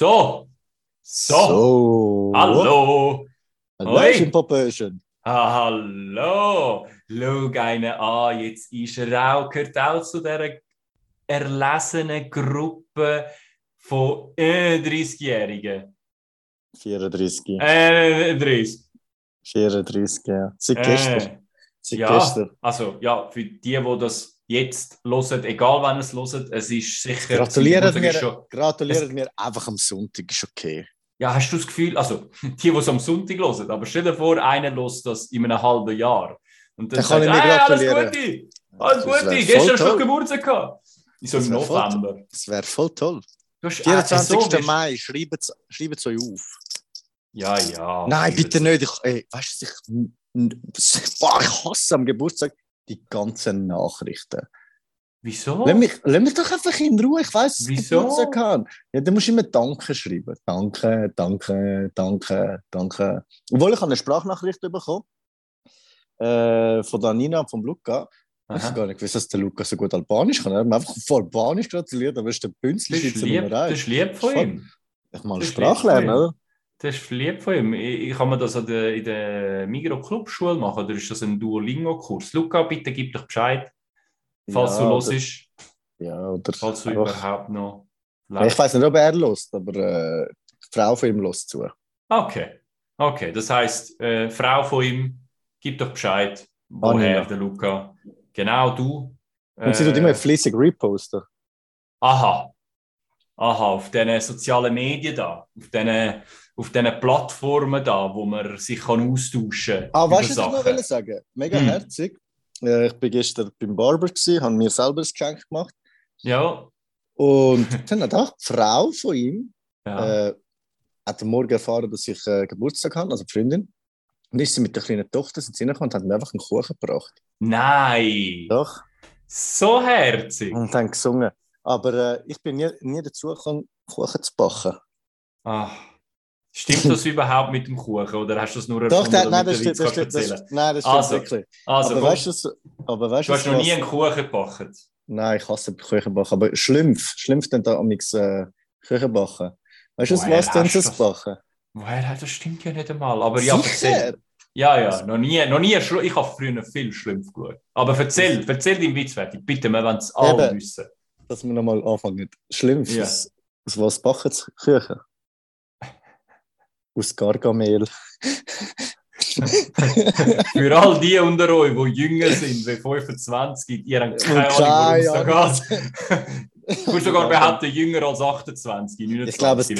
So. So. So. Hallo. Hallöchen. Popöchen. Ah, hallo. Schau einen an. Jetzt ist er auch, gehört auch zu dieser erlesenen Gruppe von äh, 30-Jährigen. 34. Äh, 30. 34, ja. Seit Äh, gestern. Seit ja, gestern. also ja, für die, die das jetzt hören, egal wann es hören, es ist sicher... Mir, ist schon- gratuliert mir einfach am Sonntag, ist okay. Ja, hast du das Gefühl, also die, die es am Sonntag hören, aber stell dir vor, einer hört das in einem halben Jahr. Und dann Dann kann sagt ich hey, alles gratulieren." Gute, alles Das Gute, gestern toll. Geburtstag gehabt. In so voll November. Das wäre voll toll. Du hast, äh, 24. so Mai, schreibt es euch auf. Ja, ja. Nein, bitte nicht. Ich, ey, weißt du, ich, boah, ich hasse am Geburtstag die ganzen Nachrichten. Wieso? Lass mich, lass mich doch einfach in Ruhe. Ich weiß, dass ich Wieso? Geburtstag habe. Ja, dann musst du immer Danke schreiben. Danke, danke, danke, danke. Obwohl ich eine Sprachnachricht bekommen äh, von der Nina und von Luca. Ich Aha. habe gar nicht gewusst, dass der Luca so gut Albanisch kann. Er hat mir einfach von Albanisch gratuliert, aber ist der Bünzli Schweizer das ist lieb von ihm. Ich mal eine das ist lieb von ihm. ist. Ich, kann mir das an der, in der Migro Club Schule machen, oder ist das ein Duolingo-Kurs? Luca, bitte gib doch Bescheid, falls Ja, du oder- hörst, Ja, oder falls du überhaupt noch... Ja, Ich weiß nicht, ob er lust, aber äh, die Frau von ihm lust zu. Okay, okay. Das heißt, äh, Frau von ihm, gib doch Bescheid, woher Anina. der Luca. Genau, du. Und sie äh, tut immer fließig reposten. Aha. Aha, auf diesen sozialen Medien da, auf diesen, auf diesen Plattformen da, wo man sich kann austauschen Ah, über weißt du, was ich noch sagen? Mega Hm. herzig. Äh, ich bin gestern beim Barber, habe mir selber ein Geschenk gemacht. Ja, Und dann hat auch die Frau von ihm ja. äh, hat am Morgen erfahren, dass ich äh, Geburtstag habe, also die Freundin. Und ist sie mit der kleinen Tochter sind sie und hat mir einfach einen Kuchen gebracht. Nein, Doch. so herzig. Und dann gesungen. Aber äh, ich bin nie, nie dazu gekommen, Kuchen zu backen. Ah, stimmt das überhaupt mit dem Kuchen oder hast du das nur Doch, erfunden, der, nein, das stimmt, das stimmt, das, nein, das stimmt Also, wirklich. Also, aber weißt du, was- aber weißt, du hast was- noch nie was- einen Kuchen gebacken. Nein, ich hasse Kuchen backen. Aber Schlümpf, Schlümpf dann da am äh, Kuchen backen. Weißt du, was denn das das? backen? Woher? Das stimmt ja nicht einmal. Aber ja, erzähl. Ja, ja, noch nie, noch nie ich habe früher viel Schlumpf geschaut. Aber erzähl, erzähl deinen Witz fertig. Bitte, wir wollen es alle wissen. Dass wir nochmal anfangen. Schlümpf, Ja. aus was backen sie Kuchen? Aus Gargamel. Für all die unter euch, die jünger sind, wie 25, ihr habt keine Ahnung, worum es da geht. Ich würde sogar behaupten, jünger als 28, 29. Ich glaube, es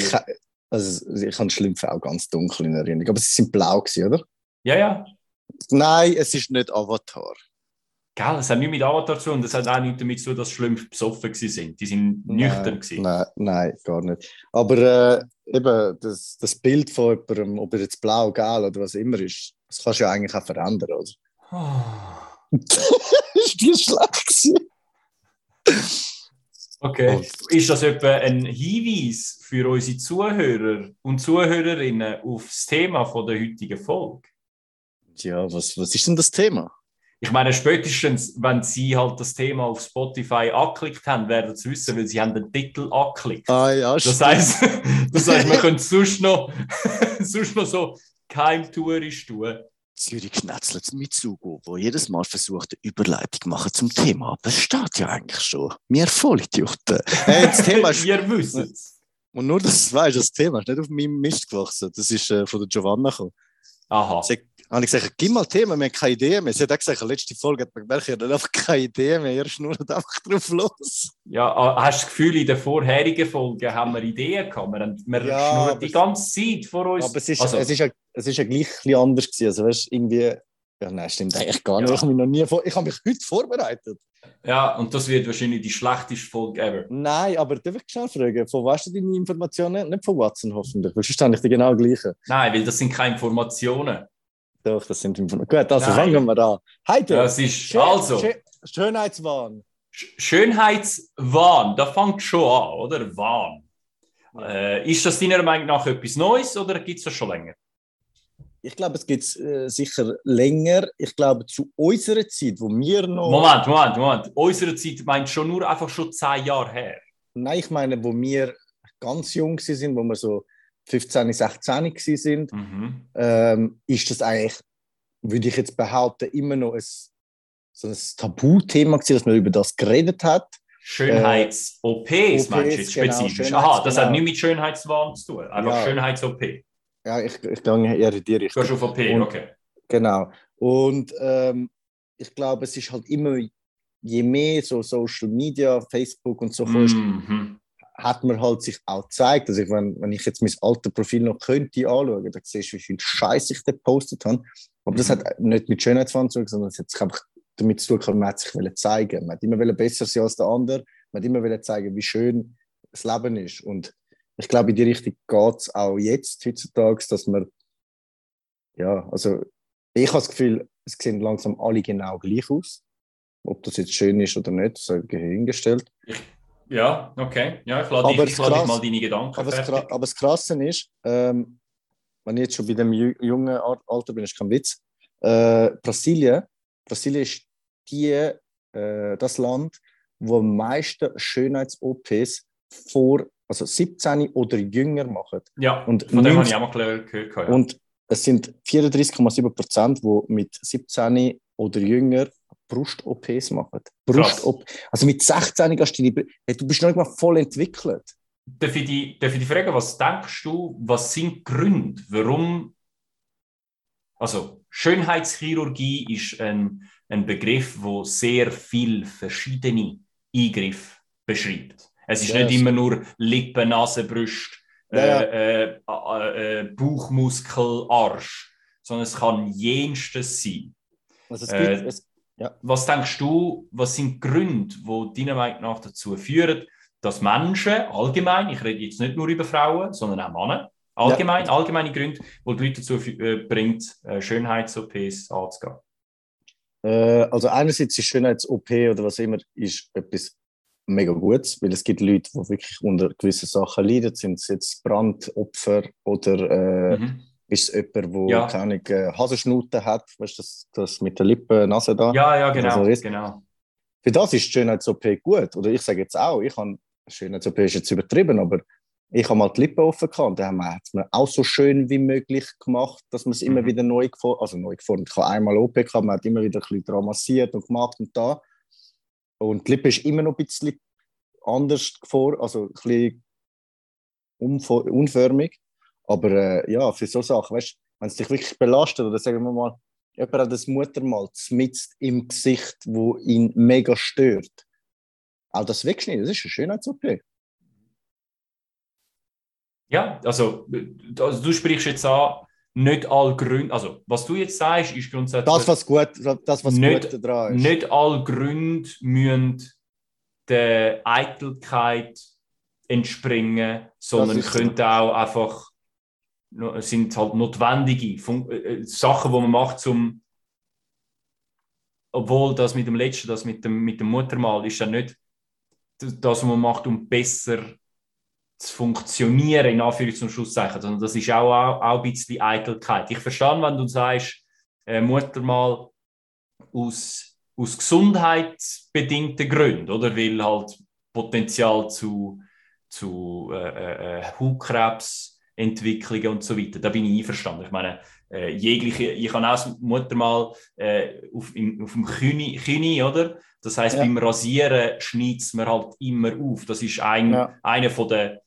also, ich habe Schlümpfe auch ganz dunkel in Erinnerung. Aber sie sind blau, gewesen, oder? Ja, ja. Nein, es ist nicht Avatar. Gell, es hat nichts mit Avatar zu tun und es hat auch nichts damit zu tun, dass Schlümpfe besoffen sind. Die sind nüchtern Nein, gewesen. Nein, nein, gar nicht. Aber äh, eben das, das Bild von jemandem, ob er jetzt blau, gelb oder was immer ist, das kannst du ja eigentlich auch verändern, oder? Ah. ist die schlecht? Okay. Und- Ist das etwa ein Hinweis für unsere Zuhörer und Zuhörerinnen auf das Thema von der heutigen Folge? Ja, was, was ist denn das Thema? Ich meine, spätestens, wenn Sie halt das Thema auf Spotify angeklickt haben, werden Sie wissen, weil Sie haben den Titel angeklickt. Ah ja, Das heißt, das heißt, wir können sonst noch, sonst noch so keimtourisch tun. Zürich schnetzelt mit Sugo, wo jedes Mal versucht, eine Überleitung machen zum Thema. Aber es steht ja eigentlich schon. Wir Vollidioten. Hey, das Thema ist, Ihr wisst es. und nur, dass du weißt, das Thema ist nicht auf meinem Mist gewachsen. Das ist äh, von der Giovanna gekommen. Aha. Sie habe ich gesagt, gib mal Themen, wir haben keine Idee mehr. Sie hat auch gesagt, letzte Folge hat man gemerkt, ihr habt einfach keine Idee mehr, ihr schnurrt einfach drauf los. Ja, ah, hast du das Gefühl, in den vorherigen Folgen haben wir Ideen gehabt? Wir, wir Ja, schnurren die ganze Zeit vor uns. Aber es ist, Also- es ist, ja, es ist ja gleich ein anders gewesen. Also weißt irgendwie, ja nein, stimmt eigentlich gar nicht. Ja. Ich habe mich noch nie vor, ich habe mich heute vorbereitet. Ja, und das wird wahrscheinlich die schlechteste Folge ever. Nein, aber darf ich schnell fragen, von weißt du deine Informationen? Nicht von Watson hoffentlich, weil sonst habe ich die genau gleiche. Nein, weil das sind keine Informationen. Doch, das sind Informationen. Gut, also Nein. fangen wir an. Heute, Das ist, also, Schön, Schönheitswahn. Sch- Schönheitswahn, da fängt schon an, oder? Wahn. Äh, ist das deiner Meinung nach etwas Neues oder gibt es das schon länger? Ich glaube, es gibt es äh, sicher länger. Ich glaube, zu unserer Zeit, wo wir noch. Moment, Moment, Moment. Unsere Zeit meint schon nur einfach schon zehn Jahre her. Nein, ich meine, wo wir ganz jung sind, wo wir so 15, 16 sind, Mhm. ähm, ist das eigentlich, würde ich jetzt behaupten, immer noch ein, so ein Tabuthema gewesen, dass man über das geredet hat. Schönheits-OPs, meinst du jetzt genau, spezifisch? Aha, das Schönheits- hat nichts mit Schönheitswahn zu tun. Einfach Ja. Schönheits-OP. Ja, ich, ich gehe eher in die Du Richtung. gehst auf OP, Und- okay. Genau. Und ähm, ich glaube, es ist halt immer, je mehr so Social Media, Facebook und so kommst, Mhm. Hat man halt sich auch gezeigt. Also ich, wenn, wenn ich jetzt mein altes Profil noch könnte anschauen, dann siehst du, wie viel Scheiß ich da gepostet habe. Aber das Mhm. hat nicht mit Schönheitswahn zu tun, sondern es hat sich einfach damit zu tun, man hat sich zeigen. Man hat immer besser sein als der andere. Man hat immer zeigen, wie schön das Leben ist. Und ich glaube, in die Richtung geht es auch jetzt, heutzutage, dass man, ja, also ich habe das Gefühl, es sehen langsam alle genau gleich aus. Ob das jetzt schön ist oder nicht, sei hingestellt. Ja, okay. Ja, ich lade Aber dich, ich lade dich mal deine Gedanken Aber das, aber das Krasse ist, ähm, wenn ich jetzt schon bei dem ju- jungen Al- Alter bin, ist kein Witz, äh, Brasilien, Brasilien ist die, äh, das Land, wo am meisten Schönheits-OPs vor, also 17 oder jünger machen. Ja, Und von dem habe 90 ich auch mal gehört ja. Und es sind 34,7 Prozent, die mit 17 oder jünger Brust-OPs machen. Brust also mit 16 gehst du, hey, du bist noch nicht mal voll entwickelt. Darf ich, dich, darf ich dich fragen, was denkst du, was sind die Gründe, warum. Also, Schönheitschirurgie ist ein, ein Begriff, wo sehr viel verschiedene Eingriffe beschreibt. Es ist Ja, nicht immer nur Lippen, Nase, Brust, Ja, äh, äh, äh, äh, Bauchmuskel, Arsch, sondern es kann jenstes sein. Also es Äh, gibt, es, Was denkst du, was sind die Gründe, die deiner Meinung nach dazu führen, dass Menschen allgemein, ich rede jetzt nicht nur über Frauen, sondern auch Männer, allgemein, allgemeine Gründe, die die Leute dazu äh, bringt, äh, Schönheits-OPs anzugehen? äh, also einerseits ist Schönheits-OP oder was immer, ist etwas mega Gutes, weil es gibt Leute, die wirklich unter gewissen Sachen leiden, sind es jetzt Brandopfer oder äh, Mhm. Ist es jemand, der Ja. keine äh, Hasenschnuten hat, weißt du, das, das mit der Lippe, Nase da. Ja, ja, genau. Also genau. Für das ist Schönheits-OP gut. Oder ich sage jetzt auch, ich habe, Schönheits-OP ist jetzt übertrieben, aber ich habe mal die Lippen offen gehabt und dann hat es mir auch so schön wie möglich gemacht, dass man es immer Mhm. wieder neu geformt, also neu geformt. Ich habe einmal OP gehabt, man hat immer wieder ein bisschen dran massiert und gemacht und da. Und die Lippe ist immer noch ein bisschen anders geformt, also ein bisschen unförmig. Aber äh, ja, für so Sachen, weißt du, wenn es dich wirklich belastet, oder sagen wir mal, jemand hat das Muttermal mitten im Gesicht, wo ihn mega stört. Auch das wegschneiden, das ist eine Schönheits-OP. Ja, also, also du sprichst jetzt an, nicht alle Gründe, also was du jetzt sagst, ist grundsätzlich. Das, was gut, das, was Nicht- gut daran ist. Nicht alle Gründe müssen der Eitelkeit entspringen, sondern könnten auch einfach sind halt notwendige Fun äh, äh, Sachen, die man macht, zum obwohl das mit dem letzten, das mit dem, mit dem Muttermal, ist ja nicht das, was man macht, um besser zu funktionieren, in Anführungs- und Schlusszeichen, sondern das ist auch, auch, auch ein bisschen Eitelkeit. Ich verstehe, wenn du sagst, äh, Muttermal aus, aus gesundheitsbedingten Gründen, oder? Weil halt Potenzial zu, zu äh, äh, Hautkrebsentwicklungen und so weiter. Da bin ich einverstanden. Ich meine, äh, jegliche, ich habe auch das Muttermal äh, auf, im, auf dem Kühni, Kühni, oder? Das heißt, Ja. beim Rasieren schneidet es mir halt immer auf. Das ist ein, Ja. einer von der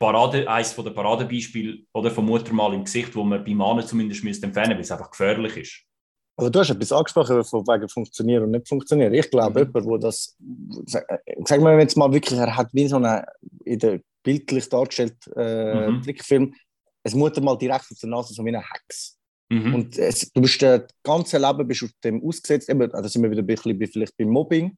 Parade, eines von der Paradebeispiele oder vom Muttermal im Gesicht, wo man bei Männern zumindest müsste entfernen, weil es einfach gefährlich ist. Aber du hast etwas angesprochen, von wegen funktionieren und nicht funktionieren. Ich glaube, Mhm. jemand, wo das, sag- sagen wir jetzt mal wirklich, er hat wie so eine, in der bildlich dargestellt, äh, Mhm. Trickfilm, es Muttermal direkt auf der Nase, so wie eine Hex. Mhm. Und es, du bist äh, das ganze Leben bist auf dem ausgesetzt. Eben, da sind wir wieder ein bisschen vielleicht beim Mobbing.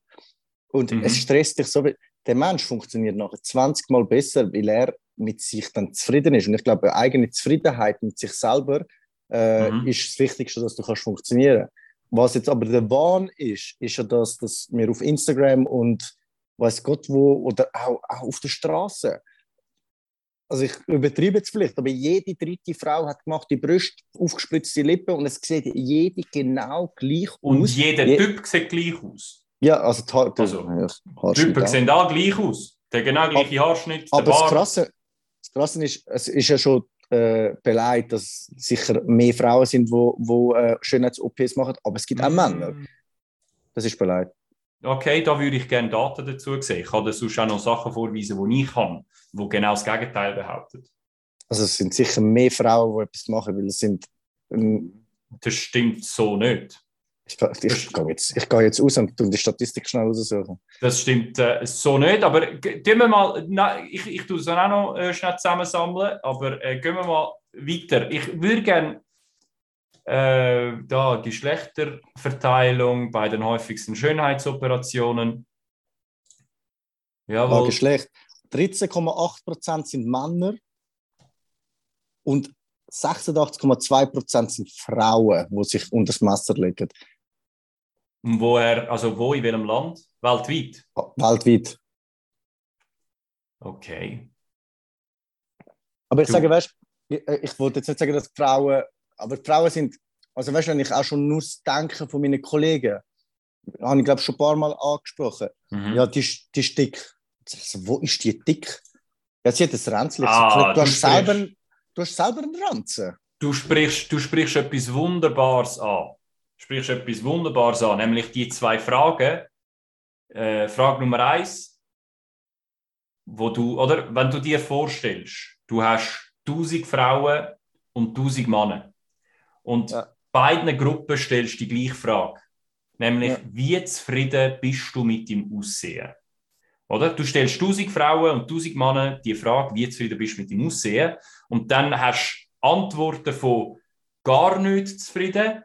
Und Mhm. es stresst dich so. weil Der Mensch funktioniert nachher 20 Mal besser, weil er mit sich dann zufrieden ist. Und ich glaube, eigene Zufriedenheit mit sich selber äh, Mhm. ist das Wichtigste, dass du kannst funktionieren. Was jetzt aber der Wahn ist, ist ja das, dass wir auf Instagram und weiß Gott wo oder auch, auch auf der Straße also ich übertreibe jetzt vielleicht, aber jede dritte Frau hat gemachte Brüste, aufgespritzte Lippen und es sieht jede genau gleich Und aus. jeder Je- Typ sieht gleich aus. Ja, also die Haar, Also, ja, Die Typen auch. sehen alle gleich aus. Der genau gleiche Haarschnitt, Aber das Bart. Krasse, das Krasse ist, es ist ja schon äh, beleidigt, dass sicher mehr Frauen sind, die wo, wo, äh, Schönheits-OPs machen, aber es gibt auch Männer. Das ist beleidigt. Okay, da würde ich gerne Daten dazu sehen. Ich kann dir sonst auch noch Sachen vorweisen, die ich kann, die genau das Gegenteil behaupten. Also es sind sicher mehr Frauen, die etwas machen, weil es sind... Ähm, das stimmt so nicht. Ich, ich, ich gehe jetzt, ich gehe jetzt aus und die Statistik schnell raussuchen. Das stimmt äh, so nicht, aber gehen wir mal, nein, ich, ich tue es auch noch äh, schnell zusammensammeln, aber äh, gehen wir mal weiter. Ich würde gerne äh, da Geschlechterverteilung bei den häufigsten Schönheitsoperationen. Jawohl. Ja, Geschlecht. 13,8% sind Männer und 86,2% sind Frauen, die sich unter das Messer legen. Woher, also wo, in welchem Land? Weltweit? Weltweit. Okay. Aber ich du. sage, weißt ich, ich wollte jetzt nicht sagen, dass Frauen, aber die Frauen sind, also weißt du, wenn ich auch schon nur das Denken von meinen Kollegen, habe ich glaube schon ein paar Mal angesprochen, mhm. ja, die, die ist dick. Also, wo ist die dick? Ja, sie hat ein Ränzchen. Ah, du, hast selber, du hast selber einen Ranzen. Du sprichst, du sprichst etwas Wunderbares an sprichst etwas Wunderbares an, nämlich die zwei Fragen. Äh, Frage Nummer eins, wo du, oder wenn du dir vorstellst, du hast 1000 Frauen und 1000 Männer und ja. beiden Gruppen stellst du die gleiche Frage, nämlich ja. wie zufrieden bist du mit dem Aussehen? Oder? Du stellst 1000 Frauen und 1000 Männer die Frage, wie zufrieden bist du mit dem Aussehen und dann hast du Antworten von gar nicht zufrieden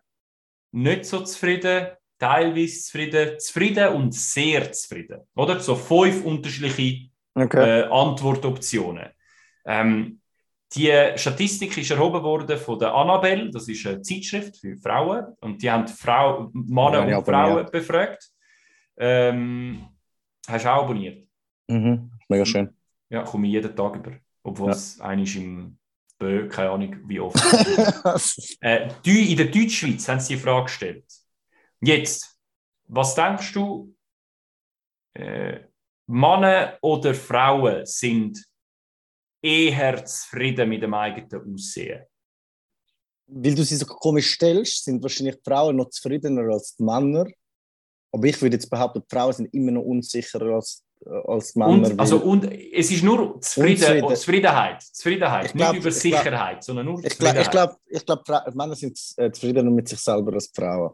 nicht so zufrieden, teilweise zufrieden, zufrieden und sehr zufrieden. Oder? So fünf unterschiedliche okay. äh, Antwortoptionen. Ähm, die Statistik ist erhoben worden von der Annabelle, das ist eine Zeitschrift für Frauen, und die haben Frau, Männer ja, und Frauen befragt. Ähm, hast du auch abonniert? Mhm, mega schön. Ja, komme ich jeden Tag über, obwohl ja. es eigentlich im Bö, keine Ahnung wie oft. äh, in der Deutschschweiz haben sie die Frage gestellt. Jetzt, was denkst du, äh, Männer oder Frauen sind eher zufrieden mit dem eigenen Aussehen? Weil du sie so komisch stellst, sind wahrscheinlich die Frauen noch zufriedener als die Männer. Aber ich würde jetzt behaupten, die Frauen sind immer noch unsicherer als äh, als Männer. Und, also, und es ist nur Zufrieden, Zufriedenheit, Zufriedenheit, glaub, nicht über Sicherheit, glaub, sondern nur Zufriedenheit. Ich glaube, ich glaub, glaub, Männer sind äh, zufriedener mit sich selber als Frauen.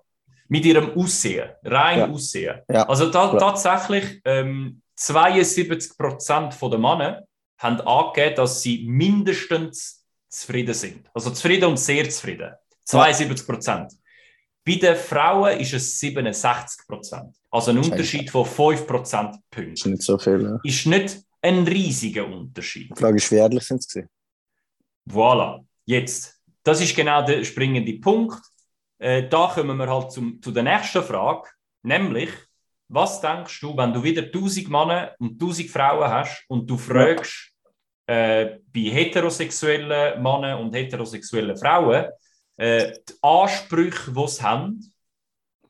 Mit ihrem Aussehen, rein ja. Aussehen. Ja. Also da, tatsächlich ähm, 72 Prozent der Männer haben angegeben, dass sie mindestens zufrieden sind. Also zufrieden und sehr zufrieden. 72 Prozent. Bei den Frauen ist es 67 Prozent. Also ein Unterschied von 5 Prozentpunkten. Ist nicht so viel. Ja. Ist nicht ein riesiger Unterschied. Die Frage ist, wie ehrlich sind sie? Voilà. Jetzt, das ist genau der springende Punkt. Äh, da kommen wir halt zum, zu der nächsten Frage, nämlich, was denkst du, wenn du wieder 1000 Männer und 1000 Frauen hast und du fragst äh, bei heterosexuellen Männern und heterosexuellen Frauen, äh, die Ansprüche, die sie haben,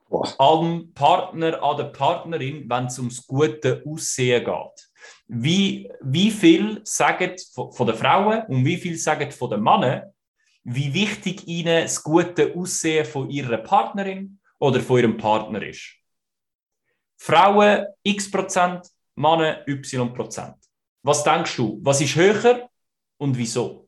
Boah. am Partner, an der Partnerin, wenn es ums gute Aussehen geht. Wie, wie viel sagen von, von den Frauen und wie viel sagen von den Männern, wie wichtig ihnen das gute Aussehen von ihrer Partnerin oder von ihrem Partner ist? Frauen x Prozent, Männer y Prozent. Was denkst du? Was ist höher und wieso?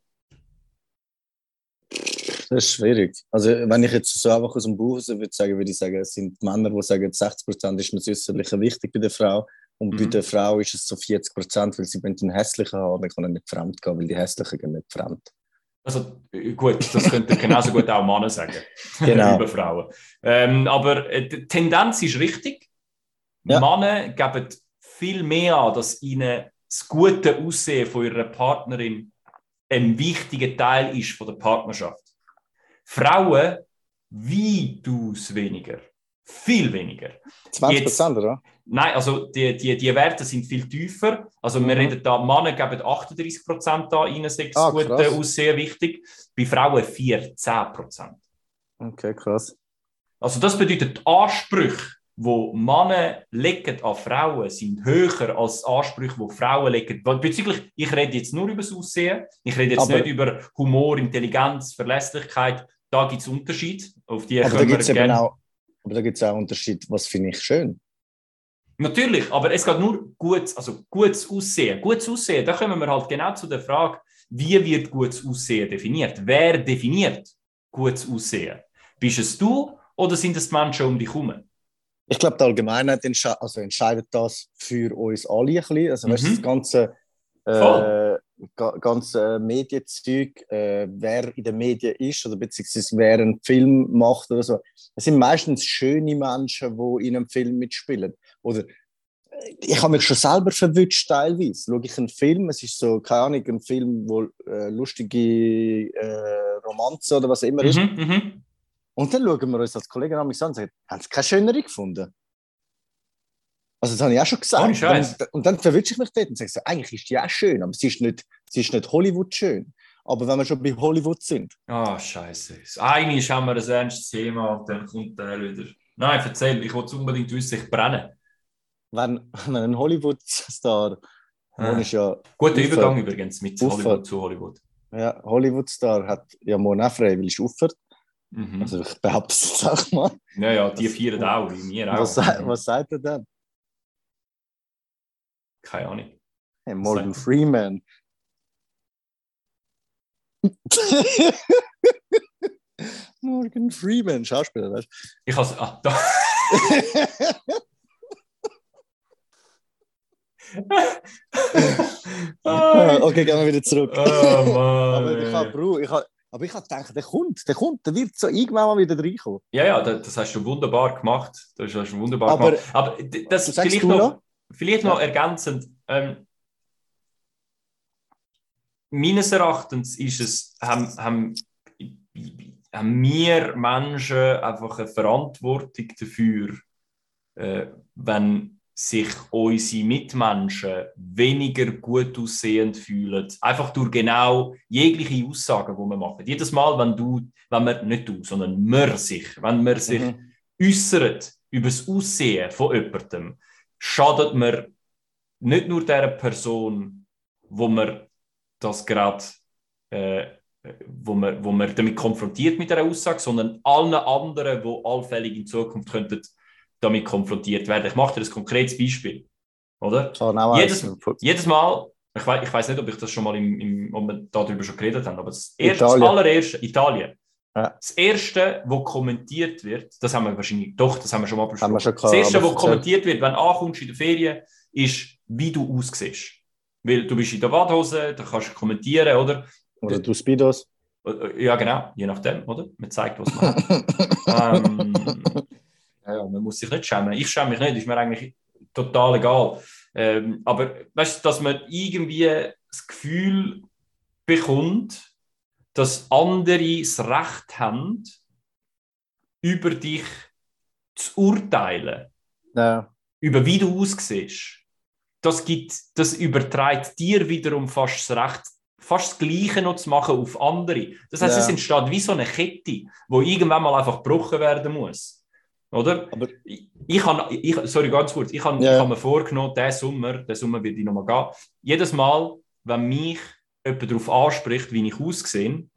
Das ist schwierig. Also, wenn ich jetzt so einfach aus dem Buch würde sagen, würde ich sagen, es sind Männer, die sagen, 60 Prozent ist mir das Äußerliche wichtig bei der Frau. Und mhm. bei der Frau ist es so 40 Prozent, weil sie den hässlichen haben, dann kann er nicht fremd gehen, weil die hässlichen gehen nicht fremd. Also gut, das könnte genauso gut auch Männer sagen. Genau. Über Frauen. Ähm, aber äh, die Tendenz ist richtig. Ja. Männer geben viel mehr an, dass ihnen das gute Aussehen von ihrer Partnerin ein wichtiger Teil ist von der Partnerschaft. Frauen weitaus weniger. Viel weniger. 20 Prozent, oder? Nein, also die, die, die Werte sind viel tiefer. Also mhm. wir reden da, Männer geben 38 Prozent da ihnen sechs ah, gute Aussehen wichtig, bei Frauen 14 Prozent. Okay, krass. Also das bedeutet, die Ansprüche wo Männer legen an Frauen, sind höher als die Ansprüche, die Frauen legen. Bezüglich, ich rede jetzt nur über das Aussehen, ich rede jetzt Aber- nicht über Humor, Intelligenz, Verlässlichkeit. Da gibt es Unterschied. Auf die Aber da gibt es auch, aber da gibt's auch Unterschied, was finde ich schön. Natürlich, aber es geht nur gut, also gutes Aussehen. Gutes Aussehen, da kommen wir halt genau zu der Frage, wie wird gutes Aussehen definiert? Wer definiert gutes Aussehen? Bist es du oder sind es die Menschen um dich herum? Ich glaube, die Allgemeinheit entsche also entscheidet das für uns alle ein bisschen. Also, weißt Mhm. das ganze, äh, ga- ganze Medienzeug, äh, wer in den Medien ist oder beziehungsweise wer einen Film macht oder so. Es sind meistens schöne Menschen, die in einem Film mitspielen. Oder äh, ich habe mich schon selber verwünscht teilweise. Schaue ich einen Film, es ist so, keine Ahnung, ein Film, wo äh, lustige äh, Romanze oder was immer ist. Mhm, mhm. Und dann schauen wir uns als Kollegen an und sagen, haben Sie keine schönere gefunden? Also das habe ich auch schon gesagt. Scheiß. Und, dann verwünsche ich mich dort und sage so, eigentlich ist die auch schön, aber sie ist nicht, sie ist nicht Hollywood schön. Aber wenn wir schon bei Hollywood sind, Ah, scheiße. Eigentlich haben wir ein ernstes Thema und dann kommt der wieder. Nein, erzähl, ich will es unbedingt wissen, ich brenne. wenn, wenn ein Hollywood-Star, Ah. ja, Guter. Übergang übrigens mit Ufer. Hollywood zu Hollywood. ja Hollywood-Star hat ja morgen auch freiwillig aufgehört. Mhm. Also ich behaupte es auch mal. ja, ja, die was- vieren auch, wie wir auch. Was, was sagt er denn? Keine Ahnung. Hey, Morgan Freeman. Morgan Freeman, Schauspieler, weißt Ich has, ah, da. du? Okay, gehen wir wieder zurück. Oh aber Mann. ich ey. habe Bro, ich hab, aber ich habe gedacht, der kommt, der kommt, der wird so irgendwann mal wieder reinkommen. Ja, ja, das, hast du wunderbar gemacht. Das hast du wunderbar Aber- gemacht. Aber das vielleicht noch, noch? vielleicht noch ergänzend. Ähm, meines Erachtens ist es, haben, haben, haben wir Menschen einfach eine Verantwortung dafür, äh, wenn sich unsere Mitmenschen weniger gut aussehend fühlen. Einfach durch genau jegliche Aussagen, die wir machen. Jedes Mal, wenn du, wenn wir, nicht du, sondern wir sich, wenn wir sich Mhm. äußert über das Aussehen von jemandem, schadet man nicht nur der Person, wo man das gerade, äh, wo, man, wo man damit konfrontiert mit der Aussage, sondern allen anderen, wo allfällig in Zukunft könnten damit konfrontiert werden. Ich mache dir ein konkretes Beispiel, oder? Auch Jedes-. Jedes Mal, ich weiß, ich weiß nicht, ob ich das schon mal im, im, ob wir darüber schon geredet haben, aber das, erste, das Italien. allererste, Italien, Ja. das erste, wo kommentiert wird, das haben wir wahrscheinlich, doch, das haben wir schon mal besprochen. Schon das gehabt, erste, wo kommentiert wird, wenn du ankommst in der Ferien, ist, wie du aussiehst. Weil du bist in der Badhose, da kannst du kommentieren, oder? Oder du Speedos. Äh, Ja, genau, je nachdem, oder? Man zeigt, was man hat. ähm, ja, man muss sich nicht schämen. Ich schäme mich nicht, ist mir eigentlich total egal. Ähm, aber weißt du, dass man irgendwie das Gefühl bekommt, dass andere das Recht haben, über dich zu urteilen, Ja. über wie du aussiehst. Das, gibt, das überträgt dir wiederum fast das Recht, fast das Gleiche noch zu machen auf andere. Das heißt, Ja. es entsteht wie so eine Kette, wo irgendwann mal einfach gebrochen werden muss. Oder? Aber- ich, ich habe, ich, sorry, ganz kurz, ich habe Ja. ich habe mir vorgenommen, diesen Sommer, den Sommer wird ich nochmal gehen, jedes Mal, wenn mich jemand darauf anspricht, wie ich aussehe,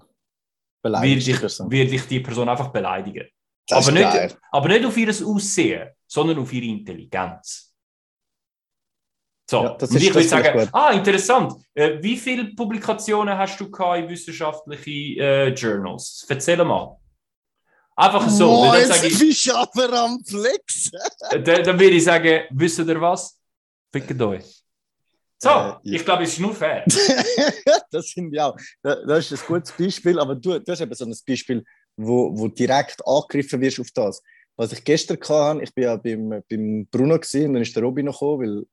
Beleidigt ich, die Person. werde ich die Person einfach beleidigen. Das aber, ist nicht, geil. aber nicht auf ihr Aussehen, sondern auf ihre Intelligenz. So, Ja, das und ist- ich würde sagen, gut. ah, interessant. Äh, wie viele Publikationen hast du in wissenschaftlichen äh, Journals? Erzähl mal. Einfach so. Weil dann, jetzt ich, bist du aber am Flex. dann, dann würde ich sagen, wisst ihr was? Fickt euch. So, Äh, ja. ich glaube, es ist nur fair. das finde ich auch. Da- Das ist ein gutes Beispiel, aber du, du hast eben so ein Beispiel, wo, wo direkt angegriffen wirst auf das. Was ich gestern hatte, ich bin ja beim, beim Bruno gewesen, und dann ist der Robin noch gekommen,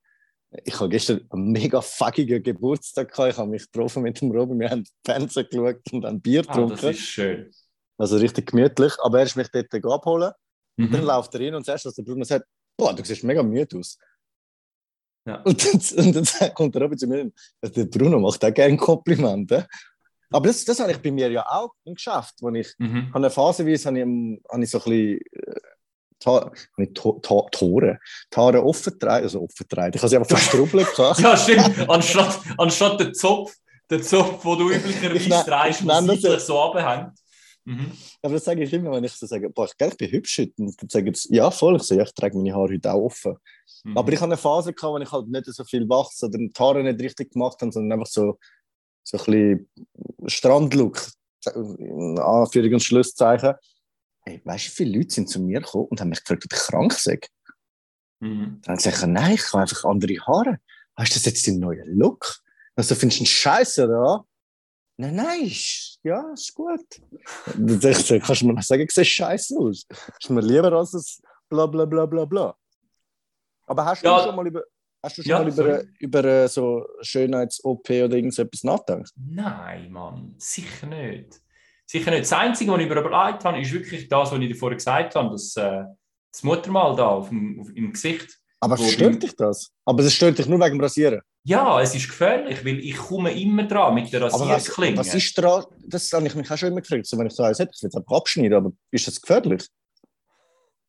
weil ich habe gestern einen mega fuckigen Geburtstag gehabt. Ich habe mich getroffen mit dem Robin, wir haben Fernsehen geschaut und haben Bier Ah, getrunken. das ist schön. Also richtig gemütlich. Aber er ist mich dort abholen. Dann Mhm. läuft er rein und sagt, dass der Bruno sagt, boah, du siehst mega müde aus. Ja. Und, dann, und dann kommt der Robin zu mir der Bruno macht auch gerne Komplimente. Aber das, das habe ich bei mir ja auch im Geschäft, wo ich Mhm. eine Phaseweise habe ich, habe ich so ein bisschen äh, Ta to to Tore, Haare offen drehen, also offen drehen. Ich habe sie einfach verstrubbelt. ja, stimmt. Anstatt, anstatt der Zopf, der Zopf, den du üblicherweise drehst, der sich so abhängt. Mhm. Aber das sage ich immer, wenn ich so sage, boah, ich, bin hübsch heute. Und dann sagen sie, ja, voll. Ich so, ja, ich trage meine Haare heute auch offen. Mhm. Aber ich hatte eine Phase, gehabt, wo ich halt nicht so viel wachse oder die Haare nicht richtig gemacht habe, sondern einfach so, so ein bisschen Strandlook, in Anführungs- und Schlusszeichen. Hey, weißt du, wie viele Leute sind zu mir gekommen und haben mich gefragt, ob ich krank sei? Mhm. Dann habe ich gesagt, nein, ich habe einfach andere Haare. Weißt du, das jetzt dein neuer Look? Also findest du einen Scheiße, oder? Nein, nein, ja, ist gut. Dann kannst du mir sagen, es sieht scheiße aus. Ist mir lieber als das bla bla bla bla bla. Aber hast du ja. schon mal über, hast du schon ja, mal über, über äh, so Schönheits-OP oder irgendetwas nachgedacht? Nein, Mann, sicher nicht. Sicher nicht. Das Einzige, was ich überlegt habe, ist wirklich das, was ich dir vorher gesagt habe, das, äh, das Muttermal da auf dem, auf, im Gesicht. Aber stört dich das? Aber es stört dich nur wegen dem Rasieren? Ja, es ist gefährlich, weil ich komme immer dran mit der Rasierklinge. Was, was ist dran? Das habe ich mich auch schon immer gefragt. So, wenn ich so eins hätte, ich würde es einfach abschneiden, aber ist das gefährlich?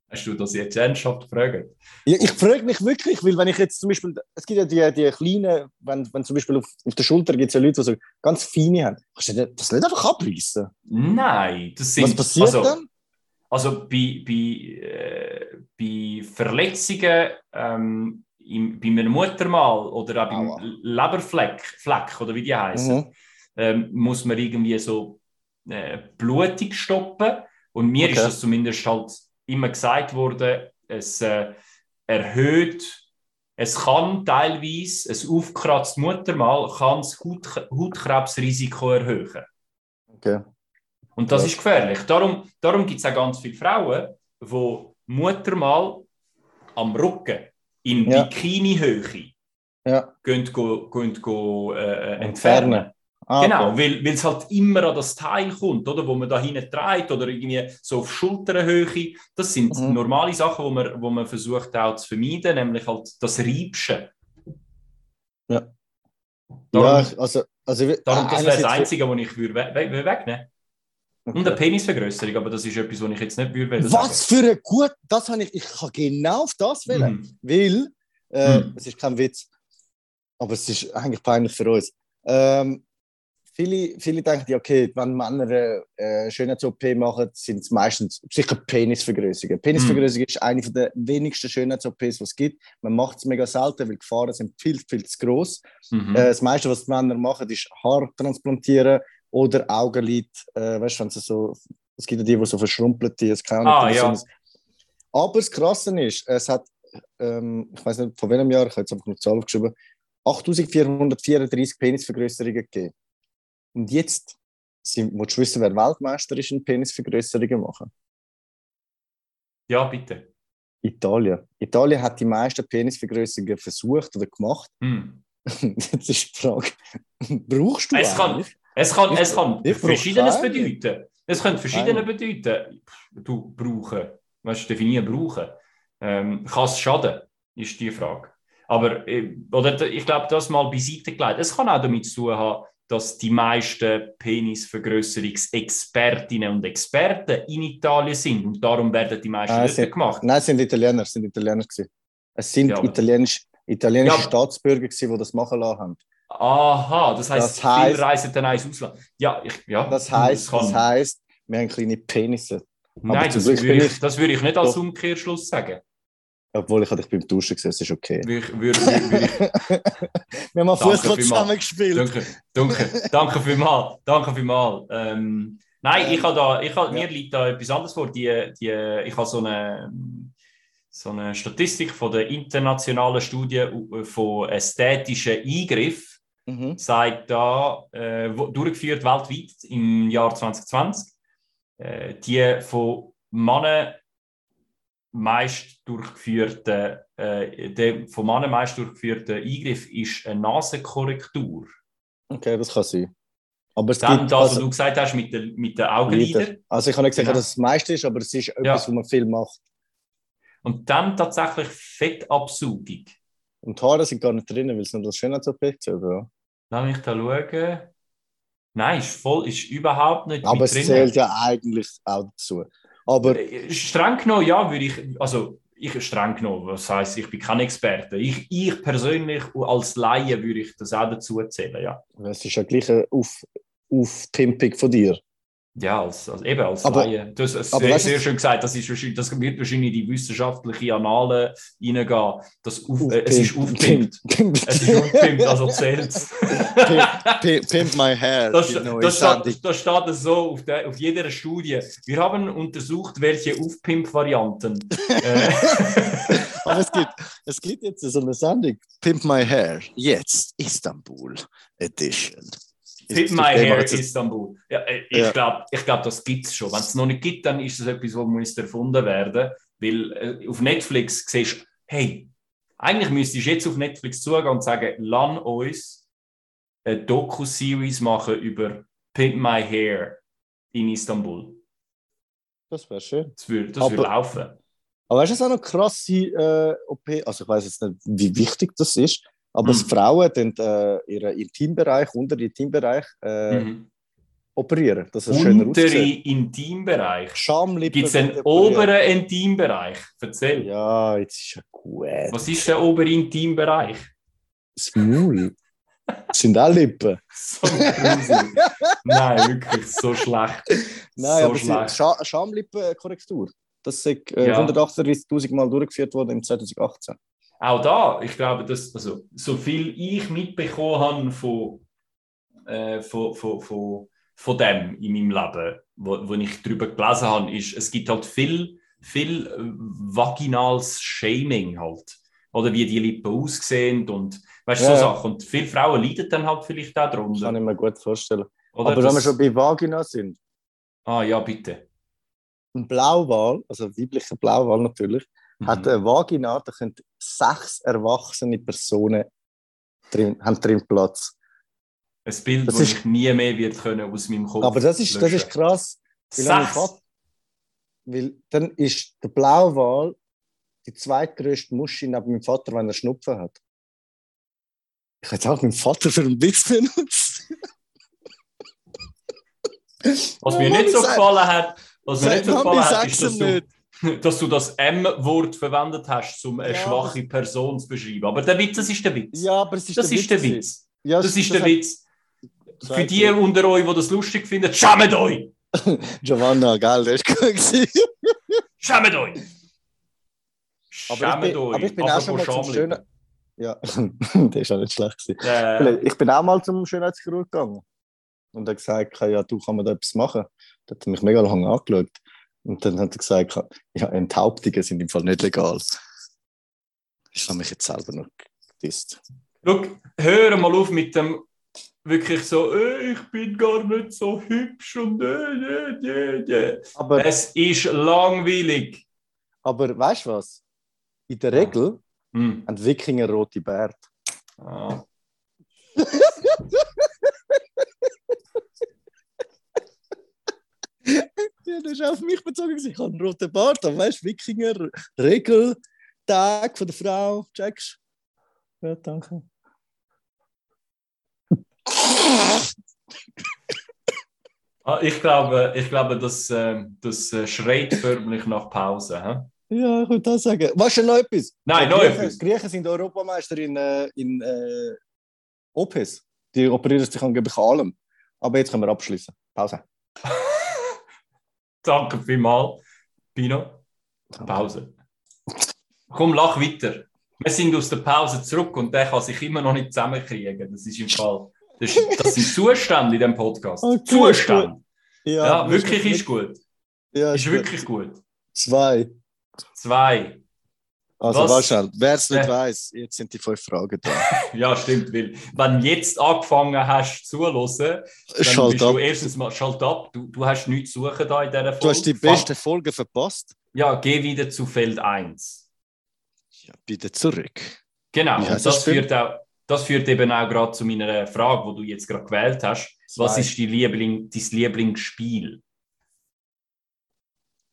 Hast du das jetzt ernsthaft gefragt? Ja, ich frage mich wirklich, weil wenn ich jetzt zum Beispiel, es gibt ja die, die kleinen, wenn, wenn zum Beispiel auf, auf der Schulter gibt es ja Leute, die so ganz feine haben. Kannst du das nicht einfach abreißen? Nein, das sind... Was passiert also, dann? Also bei, bei, äh, bei Verletzungen ähm, im, bei einem Muttermal oder auch beim Aua. Leberfleck Fleck, oder wie die heißen, mhm. ähm, muss man irgendwie so äh, Blutung stoppen. Und mir okay. ist das zumindest halt immer gesagt worden, es äh, erhöht, es kann teilweise, ein aufgekratztes Muttermal kann das Haut, Hautkrebsrisiko erhöhen. Okay. Und das ja. ist gefährlich. Darum, darum gibt es auch ganz viele Frauen, die Muttermal am Rücken in ja. Bikini-Höhe ja. gehen, gehen, gehen, gehen äh, entfernen. Ah, genau, okay. weil, es halt immer an das Teil kommt, oder, wo man da hinten trägt oder irgendwie so auf Schulterhöhe. Das sind mhm. normale Sachen, wo man, wo man versucht auch zu vermeiden, nämlich halt das Riebschen. Ja. Darum, ja, also, also darum, das wäre das Einzige, was ich würde we we wegnehmen Okay. Und eine Penisvergrößerung, aber das ist etwas, was ich jetzt nicht würde Was sagen. für ein gut, das habe ich, ich kann genau auf das wählen, mm. weil, äh, mm. es ist kein Witz, aber es ist eigentlich peinlich für uns. Ähm, viele, viele denken, okay, wenn Männer äh, Schönheits-OP machen, sind es meistens sicher Penisvergrößerungen. Penisvergrößerung mm. ist eine der wenigsten Schönheits-OPs, die es gibt. Man macht es mega selten, weil die Gefahren sind viel, viel zu groß. -hmm. Äh, das meiste, was die Männer machen, ist Haar transplantieren oder Augenlid, äh, weißt du, wenn sie so, es gibt ja die, die so verschrumpelt sind, keine Ahnung. Ah, ja. Aber das Krasse ist, es hat, ähm, ich weiß nicht von welchem Jahr, ich habe jetzt einfach nur die Zahl aufgeschrieben, 8434 Penisvergrößerungen gegeben. Und jetzt sind, willst du wissen, wer Weltmeister ist in Penisvergrößerungen machen? Ja, bitte. Italien. Italien hat die meisten Penisvergrößerungen versucht oder gemacht. Hm. Jetzt ist die Frage, brauchst du es kann, es kann, es kann verschiedenes bedeuten. Es könnte verschiedene bedeuten. Du brauchen, was definieren brauchen. Ähm, kann es schaden, ist die Frage. Aber äh, oder, ich glaube, das mal beiseite gelegt. Es kann auch damit zu tun haben, dass die meisten Penisvergrößerungsexpertinnen und Experten in Italien sind und darum werden die meisten sind, gemacht. Nein, es sind Italiener, es sind Italiener gewesen. Es sind ja, italienisch, italienische ja, Staatsbürger gewesen, die das machen lassen haben. Aha, das heißt, das heißt viele reisen dann ins Ausland. Ja, ich, ja. Das heißt, das, das heißt, wir haben kleine Penisse. Nein, das würde, ich, das würde ich nicht als Umkehrschluss sagen. Obwohl ich dich beim Duschen gesehen es ist okay. Würde, würde, würde ich... wir haben Fußball zusammen gespielt. Danke, danke, danke vielmals. Danke vielmals. Ähm, nein, ich habe da, ich habe, ja. mir liegt da etwas anderes vor. Die, die, ich habe so eine, so eine Statistik von der internationalen Studie äh, von ästhetischen Eingriffen mhm. sagt da, äh, durchgeführt weltweit im Jahr 2020, äh, die von Männern meist durchgeführte, äh, der von Männern meist durchgeführte Eingriff ist eine Nasenkorrektur. Okay, das kann sein. Aber es Dann gibt, das, also, was du gesagt hast mit den mit der Augenlidern. Also ich habe nicht gesagt, genau. dass es das meiste ist, aber es ist etwas, ja. was man viel macht. Und dann tatsächlich Fettabsaugung. Und Haare sind gar nicht drin, weil es nur das Schönheits-OP ist, oder? Lass mich da schauen. Nein, ist voll, ist überhaupt nicht Aber es drin. zählt ja eigentlich auch dazu. Aber Äh, Streng genommen, ja, würde ich, also ich streng genommen, was heisst, ich bin kein Experte. Ich, ich persönlich als Laie würde ich das auch dazu zählen, ja. es ist ja gleich eine Auf Aufpimpung von dir. Ja, als, als, eben als Aber- Laie. Du hast es sehr, sehr schön gesagt, das, ist wahrscheinlich, das wird wahrscheinlich in die wissenschaftliche Annalen reingehen. Das auf, äh, es ist aufgepimpt. Pimp, Es ist aufgepimpt, also zählt Pimp, Pimp my hair. Das, die neue das, steht, das steht so auf, der, auf jeder Studie. Wir haben untersucht, welche Aufpimp-Varianten. äh, Aber es gibt, es gibt jetzt so eine Sendung. Pimp my hair. Jetzt Istanbul Edition. Pimp My Hair Istanbul. Ja, äh, ich Ja. glaube, ich glaub, das gibt es schon. Wenn es noch nicht gibt, dann ist es etwas, was muss erfunden werden. Weil äh, auf Netflix siehst du, hey, eigentlich müsstest du jetzt auf Netflix zugehen und sagen, lass uns eine Doku-Series machen über Pimp My Hair in Istanbul. Das wäre schön. Das würde das würde laufen. Aber weißt du, was auch noch krasse äh, OP, also ich weiß jetzt nicht, wie wichtig das ist, aber Mhm. Frauen dann äh, ihren Intimbereich, unter Intimbereich äh, Mhm. operieren, dass es schöner Untere aussieht. Intimbereich. Schamlippen. Gibt es einen oberen Intimbereich? Erzähl. Ja, jetzt ist ja gut. Was ist der obere Intimbereich? Das Maul. Das sind auch Lippen. So gruselig. Nein, wirklich so schlecht. Nein, so schlecht. Scha Schamlippenkorrektur. Das ist äh, Ja. 138.000 Mal durchgeführt worden im 2018. Auch da, ich glaube, dass, also, so viel ich mitbekommen habe von, äh, von, von, von, von dem in meinem Leben, wo, wo ich darüber gelesen habe, ist, es gibt halt viel, viel äh, vaginales Shaming halt. Oder wie die Lippen aussehen und weißt du, Ja, so. Sachen. Und viele Frauen leiden dann halt vielleicht auch Kann darunter. ich mir gut vorstellen. Oder aber wenn wir das- schon bei Vagina sind, Ah ja, bitte. ein Blauwal, also ein weiblicher Blauwal natürlich, Mhm. hat eine Vagina, da können sechs erwachsene Personen drin, haben drin Platz. Ein Bild, Das das ich nie mehr wird können aus meinem Kopf Aber das ist, das ist löschen. krass. Sechs. Vater- weil dann ist der Blauwal die zweitgrößte Muschi neben meinem Vater, wenn er Schnupfen hat. Ich hätte auch meinen Vater für einen Witz benutzt. Was mir nicht so gefallen hat, was mir nicht so gefallen hat, ist, dass du, dass du das M-Wort verwendet hast, um eine Ja, schwache Person zu beschreiben. Aber der Witz, das ist der Witz. Ja, aber es ist das der ist der gewesen. Witz. Ja, Das ist der hat- Witz. das Für die unter euch, die das lustig finden, schämt euch! Giovanna, gell, der ist gut. Schämt euch! Aber ich bin, euch! aber ich bin auch schon mal zum schönen. Ja, der ist auch nicht schlecht. Äh, Ich bin auch mal zum Schönheitschirurg gegangen und er gesagt, ja, du kann man da etwas machen. Der hat mich mega lange angeschaut. Und dann hat er gesagt, ja, Enthauptungen sind im Fall nicht legal. Ich habe mich jetzt selber noch gedisst. Schau, hör mal auf mit dem wirklich so, äh, ich bin gar nicht so hübsch und äh, äh, äh, äh. Aber, Es ist langweilig. aber weißt du was? In der Regel Hm. haben Wikinger rote Bärte. Ah. Ja, das ist auf mich bezogen. Ich habe einen roten Bart, aber weißt du, Wikinger, Regel, Tag von der Frau, checkst Ja, danke. Ah, ich glaube, ich glaube das, äh, das schreit förmlich nach Pause. Hä? Ja, ich würde auch sagen. Weißt du noch etwas? Nein, noch Griechen, etwas. Griechen sind Europameister in, äh, in äh, OPs. Die operieren sich angeblich an allem. Aber jetzt können wir abschließen. Pause. Danke vielmals, Pino. Pause. Komm, lach weiter. Wir sind aus der Pause zurück und der kann sich immer noch nicht zusammenkriegen. Das ist im Fall. Das, ist, das sind Zustände in diesem Podcast. Okay, Zustände. Ja, Ja, wirklich ist gut. Ja, Ist wirklich gut. Zwei. Zwei. Also, Was? warte schnell. Wer es nicht Ja. weiß, jetzt sind die fünf Fragen da. Ja, stimmt. Weil, wenn du jetzt angefangen hast zuzuhören, dann Schalt bist ab. du erstens mal schalt ab. Du, du hast nichts zu suchen da in dieser Folge. Du hast die beste Folge verpasst. Ja, geh wieder zu Feld 1. Ja, bitte zurück. Genau. Und das das Spiel? führt, auch, das führt eben auch gerade zu meiner Frage, die du jetzt gerade gewählt hast. Was Zwei. ist die Liebling, dein Lieblingsspiel?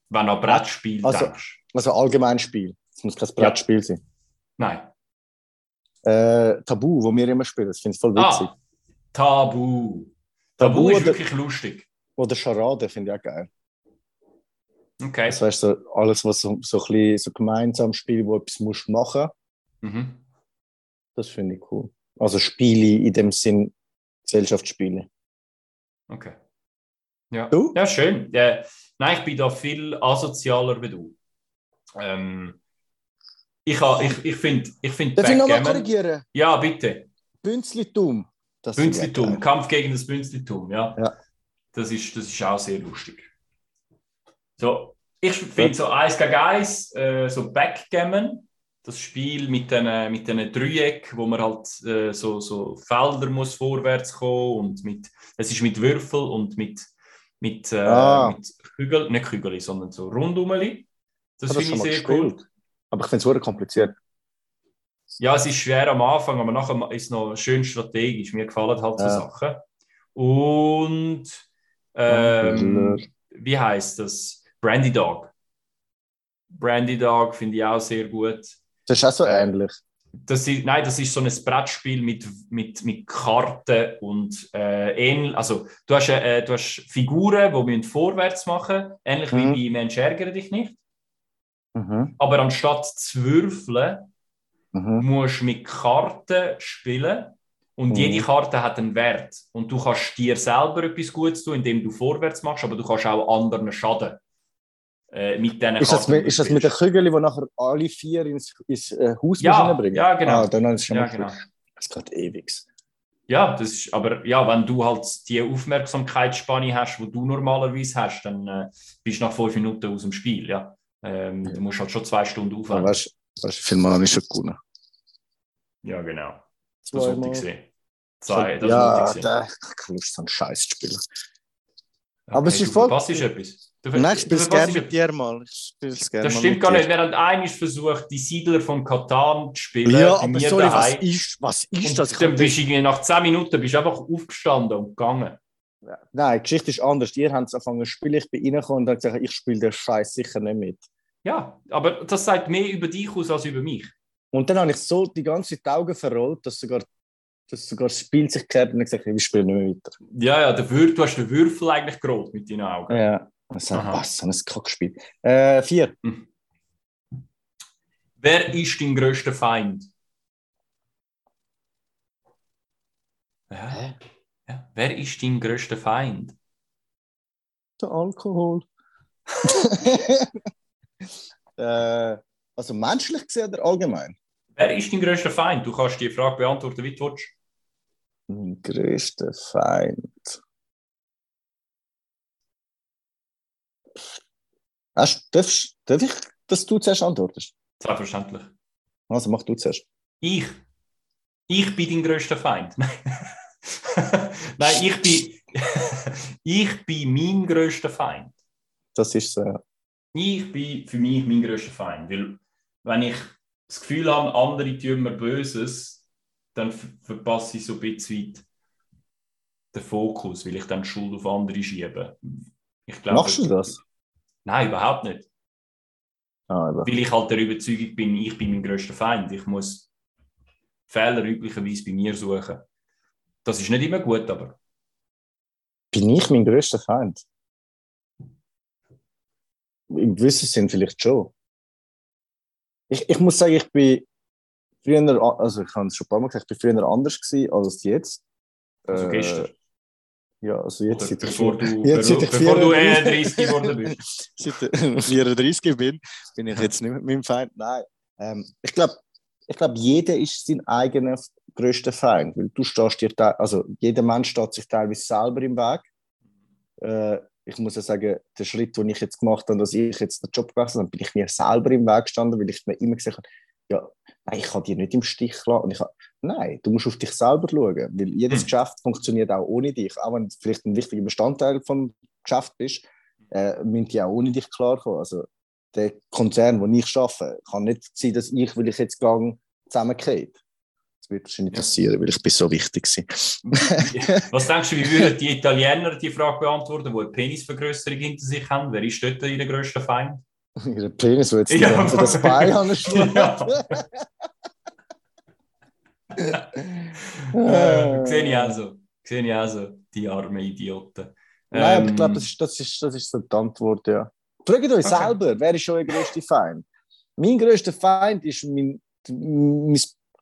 Wenn du an Brettspiel Also- denkst. Also Allgemeinspiel. Es muss kein Brettspiel sein. Nein. Äh, Tabu, wo wir immer spielen, das finde ich voll witzig. Ah, Tabu. Tabu, Tabu ist oder- wirklich lustig. Oder Charade finde ich auch geil. Okay. Das heißt, so, alles, was so, so, ein bisschen, so gemeinsam Spiel, wo etwas musst machen Mhm. das finde ich cool. Also Spiele in dem Sinn, Gesellschaftsspiele. Okay. Ja, Du? ja schön. Ja, nein, ich bin da viel asozialer wie du. Ähm, ich ha- ich, ich finde ich find Darf ich nochmal Backgammon- korrigieren? Ja, bitte. Bünzlitum. Das Bünzlitum. Kampf gegen das Bünzlitum, ja. Ja. Das, ist, das ist auch sehr lustig. So, ich finde so eins gegen eins, äh, so Backgammon, das Spiel mit diesen mit den Dreieck, wo man halt äh, so, so Felder muss vorwärts kommen und mit, es ist mit Würfel und mit, mit, äh, Ah. mit Kügel, nicht Kügel, sondern so Rundumeli. Das das finde ich sehr cool. Aber ich finde es kompliziert. Ja, es ist schwer am Anfang, aber nachher ist es noch schön strategisch. Mir gefallen halt so Ja. Sachen. Und ähm, wie heißt das? Brandy Dog. Brandy Dog finde ich auch sehr gut. Das ist auch so Äh, ähnlich. Das ist, nein, das ist so ein Brettspiel mit, mit, mit Karten und äh, ähnlich. Also, du hast, äh, du hast Figuren, die müssen vorwärts machen ähnlich Mhm. wie bei Mensch ärgere dich nicht. Mhm. Aber anstatt zu würfeln, Mhm. musst du mit Karten spielen und Mhm. jede Karte hat einen Wert. Und du kannst dir selber etwas Gutes tun, indem du vorwärts machst, aber du kannst auch anderen schaden. Äh, mit diesen Ist das, mit, ist das mit den. Kügeln, die nachher alle vier ins, ins äh, Haus Ja, bringen? ja, genau. Ah, dann ist es schon Ja, genau. Das geht ewig. Ja, das ist, aber ja, wenn du halt die Aufmerksamkeitsspanne hast, die du normalerweise hast, dann äh, bist du nach fünf Minuten aus dem Spiel. Ja. Ähm, Du musst halt schon zwei Stunden aufwenden. weißt du, weißt, viel mal nicht schon gewonnen. Ja, genau. Das wollte ich sehen. Zwei, das ja, wollte ich ich habe Lust, so einen Scheiß zu spielen. aber es Okay, ist du voll- verpasst etwas. Du, Nein, ich spiele es gerne mit dir mal. Ich gerne Das stimmt gar nicht. Während einer versucht, die Siedler von Katan zu spielen, Ja, aber sorry, was daheim. ist, was ist Und das? Ich dann bist du nach 10 Minuten bist du einfach aufgestanden und gegangen. Nein, die Geschichte ist anders. Ihr habt es angefangen zu spielen, ich bin reingekommen und habe gesagt, ich spiele den Scheiß sicher nicht mit. Ja, aber das sagt mehr über dich aus als über mich. Und dann habe ich so die ganze Zeit die Augen verrollt, dass sogar, dass sogar das Spiel sich gekehrt und ich gesagt, ich spiele nicht mehr weiter. Ja, ja, der du hast den Würfel eigentlich gerollt mit deinen Augen. Ja. Also, Aha. was, so ein Kackspiel. Äh, vier. Wer ist dein größter Feind? Ja. Ja. Wer ist dein größter Feind? Der Alkohol. äh, also menschlich gesehen oder allgemein? Wer ist dein größter Feind? Du kannst die Frage beantworten, wie du willst. Mein größter Feind. Hast, darfst, darf ich, dass du zuerst antwortest? Selbstverständlich. Also mach du zuerst. Ich. Ich bin dein größter Feind. Nein, ich bin. ich bin mein größter Feind. Das ist so. ja. Ich bin für mich mein größter Feind. Weil, wenn ich das Gefühl habe, andere tun mir Böses, dann ver verpasse ich so ein bisschen den Fokus, weil ich dann die Schuld auf andere schiebe. Glaube, Machst du das? Nein, überhaupt nicht. Ah. Weil ich halt der Überzeugung bin, ich bin mein größter Feind. Ich muss Fehler üblicherweise bei mir suchen. Das ist nicht immer gut, aber Bin ich mein größter Feind? Im gewissen Sinn vielleicht schon. Ich, ich muss sagen, ich bin früher, also ich habe es schon ein paar Mal gesagt, ich bin früher anders gewesen als jetzt. also Äh, gestern. Ja, also jetzt seit ich, bevor du, jetzt seit ich bevor du 34 31 geworden bist. seit ich 34 bin, bin ich jetzt nicht mit meinem Feind. Nein. Ähm, ich glaube, ich glaub, jeder ist sein eigener größter Feind. Weil du stehst dir, te- also jeder Mensch steht sich teilweise selber im Weg. Äh, ich muss ja sagen, der Schritt, den ich jetzt gemacht habe, dass ich jetzt den Job gewechselt habe, bin ich mir selber im Weg gestanden, weil ich mir immer gesagt habe, ja, nein, ich kann dich nicht im Stich lassen. Und ich habe, nein, du musst auf dich selber schauen, weil jedes Hm. Geschäft funktioniert auch ohne dich. Auch wenn du vielleicht ein wichtiger Bestandteil vom Geschäft bist, äh, müssen die auch ohne dich klarkommen. Also der Konzern, wo ich arbeite, kann nicht sein, dass ich, weil ich jetzt gang zusammengehe. Wird wahrscheinlich Ja. passieren, weil ich bin so wichtig bin. Was denkst du, wie würden die Italiener die Frage beantworten, die eine Penisvergrößerung hinter sich haben? Wer ist dort ihr größter Feind? Ihre Penis, der jetzt Ja. das Bein anschlägt. Ja. Äh, sehe ich auch so. Sehe ich auch so, die armen Idioten. Nein, aber ich Ähm, glaube, das ist, das, ist, das ist so die Antwort, ja. Fragt euch Okay. selber, wer ist euer größter Feind? Mein größter Feind ist mein, mein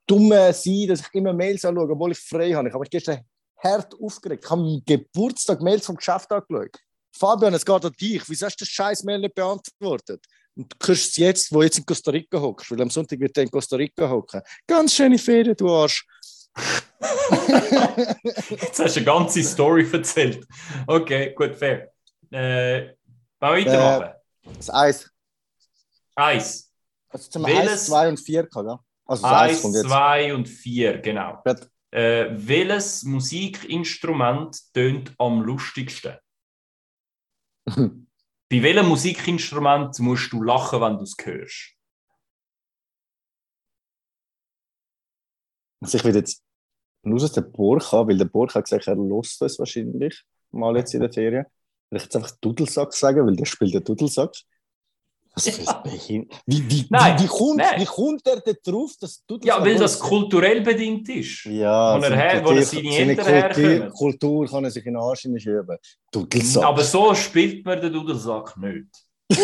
dumme Sein, dass ich immer Mails anschaue, obwohl ich frei habe. Ich habe mich gestern hart aufgeregt. Ich habe meinen Geburtstag Mails vom Geschäft angeschaut. Fabian, es geht an dich. Wieso hast du das scheiß Mail nicht beantwortet? Und du kriegst es jetzt, wo du jetzt in Costa Rica hockst, weil am Sonntag wird er in Costa Rica hocken. Ganz schöne Ferien, du Arsch. Jetzt hast du eine ganze Story erzählt. Okay, gut, fair. Äh, wollen wir weitermachen? Das Eis. Eins. Also zum Welches- 1, 2 und 4 gehabt, ja? Also Eins, zwei und vier, genau. Äh, welches Musikinstrument tönt am lustigsten? Bei welchem Musikinstrument musst du lachen, wenn du es hörst? Also ich will jetzt nur aus der Burka, weil der Burka hat gesagt, er lost das wahrscheinlich mal jetzt in der Ferien. Will ich jetzt einfach Dudelsack sagen, weil der spielt den Dudelsack. Was für ein wie, wie, Nein, wie, wie, kommt, nein. wie kommt er da drauf, dass Dudelsack... Ja, weil das kulturell bedingt ist. Ja, Wo er her- wo Kultur- seine seine Kultur. Kultur kann er sich in den Arsch schieben. Dudelsack. Aber so spielt man den Dudelsack nicht.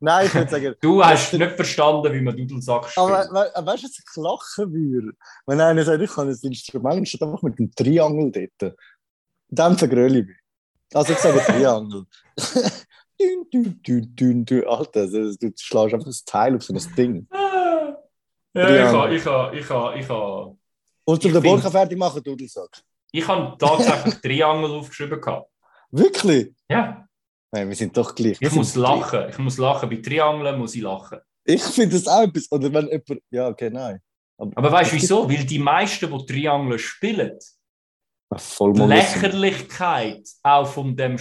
Nein, ich würde sagen... Du hast nicht verstanden, wie man Dudelsack spielt. Aber we we weißt du, was ich lachen würde? Wenn einer sagt, ich kann ein Instrument, statt einfach mit einem Triangel dort. Dann vergröle ich mich. Also ich sage Triangel. dün, dün, dün, dün, dün. Alter, das- du schlägst einfach das Teil auf so ein Ding. Ja, ich habe ich ha, ich ha, ich ha, Und zum Ich den Borka fertig machen, Dudelsack. ich ha tatsächlich Triangel aufgeschrieben. Gehabt. Wirklich? Ja, Nein, wir sind doch gleich. Ich sind muss lachen. Ich muss lachen. Bei Triangeln muss ich lachen. Ich finde das auch etwas. Oder wenn jemand. Ja, okay, nein. Aber weißt du wieso? Weil die meisten, die Triangeln spielen, die. Lächerlichkeit auch von dem,